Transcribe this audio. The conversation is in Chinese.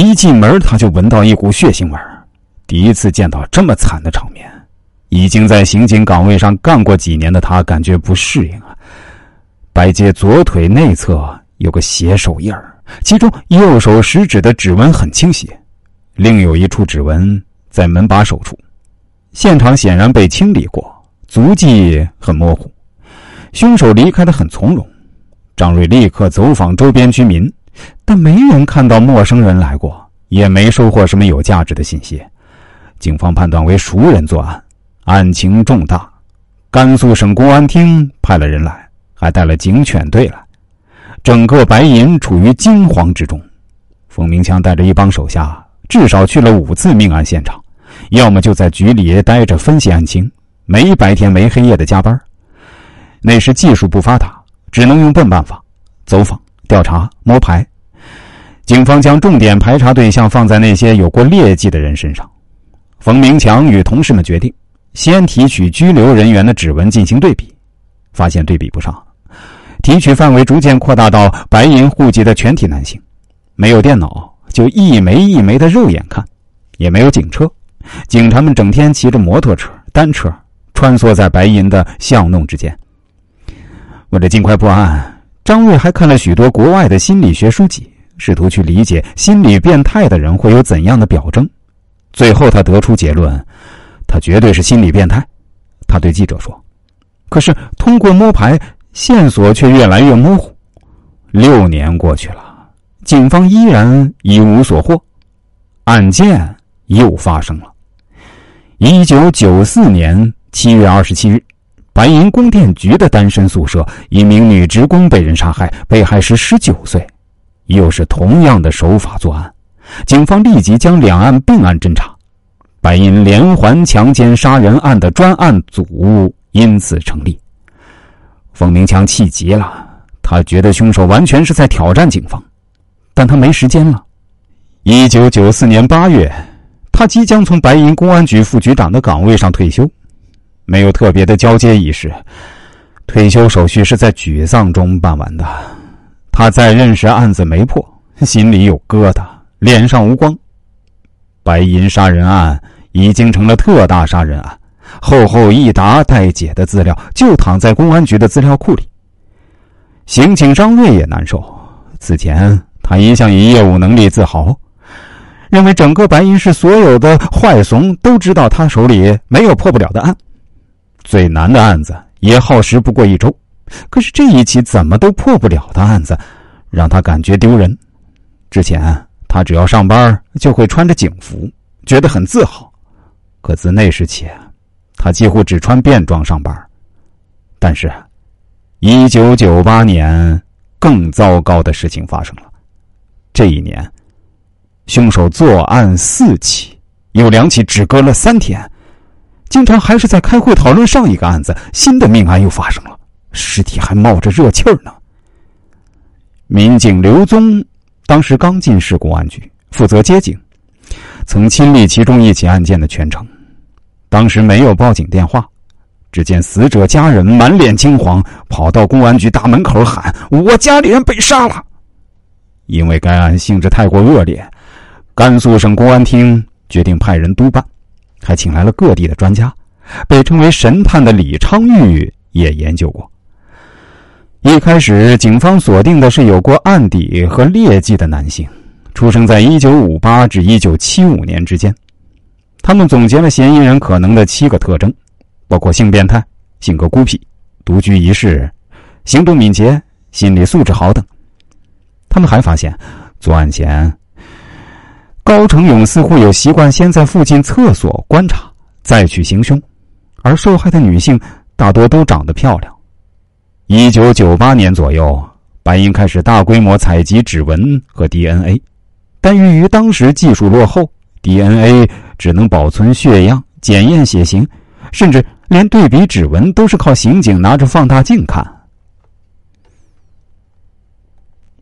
一进门他就闻到一股血腥味，第一次见到这么惨的场面。已经在刑警岗位上干过几年的他感觉不适应啊。白洁左腿内侧有个血手印儿，其中右手食指的指纹很清晰，另有一处指纹在门把手处。现场显然被清理过，足迹很模糊。凶手离开的很从容。张瑞立刻走访周边居民，但没人看到陌生人来过，也没收获什么有价值的信息。警方判断为熟人作案。案情重大，甘肃省公安厅派了人来，还带了警犬队来，整个白银处于惊慌之中。冯明强带着一帮手下，至少去了五次命案现场，要么就在局里待着分析案情，没白天没黑夜的加班。那时技术不发达，只能用笨办法：走访、调查、摸排。警方将重点排查对象放在那些有过劣迹的人身上。冯明强与同事们决定。先提取拘留人员的指纹进行对比，发现对比不上。提取范围逐渐扩大到白银户籍的全体男性，没有电脑，就一枚一枚的肉眼看，也没有警车。警察们整天骑着摩托车、单车穿梭在白银的巷弄之间。为了尽快破案，张瑞还看了许多国外的心理学书籍，试图去理解心理变态的人会有怎样的表征。最后，他得出结论。他绝对是心理变态，他对记者说。可是通过摸排，线索却越来越模糊。六年过去了，警方依然一无所获，案件又发生了。一九九四年七月二十七日，白银供电局的单身宿舍，一名女职工被人杀害，被害时十九岁，又是同样的手法作案。警方立即将两案并案侦查。白银连环强奸杀人案的专案组因此成立。冯明强气急了，他觉得凶手完全是在挑战警方，但他没时间了。一九九四年八月，他即将从白银公安局副局长的岗位上退休，没有特别的交接仪式，退休手续是在沮丧中办完的。他在认识案子没破，心里有疙瘩，脸上无光。白银杀人案。已经成了特大杀人案，厚厚一沓待解的资料就躺在公安局的资料库里。刑警张瑞也难受，此前他一向以业务能力自豪，认为整个白银市所有的坏怂都知道他手里没有破不了的案，最难的案子也耗时不过一周，可是这一起怎么都破不了的案子，让他感觉丢人。之前他只要上班就会穿着警服，觉得很自豪。可自那时起，他几乎只穿便装上班。但是，一九九八年更糟糕的事情发生了。这一年，凶手作案四起，有两起只隔了三天。经常还是在开会讨论上一个案子，新的命案又发生了，尸体还冒着热气儿呢。民警刘宗当时刚进市公安局，负责接警。曾亲历其中一起案件的全程，当时没有报警电话，只见死者家人满脸惊慌，跑到公安局大门口喊：“我家里人被杀了！”因为该案性质太过恶劣，甘肃省公安厅决定派人督办，还请来了各地的专家，被称为“神探”的李昌钰也研究过。一开始，警方锁定的是有过案底和劣迹的男性。出生在一九五八至一九七五年之间，他们总结了嫌疑人可能的七个特征，包括性变态、性格孤僻、独居一室、行动敏捷、心理素质好等。他们还发现，作案前，高成勇似乎有习惯先在附近厕所观察，再去行凶，而受害的女性大多都长得漂亮。一九九八年左右，白银开始大规模采集指纹和 DNA。但由于当时技术落后，DNA 只能保存血样、检验血型，甚至连对比指纹都是靠刑警拿着放大镜看。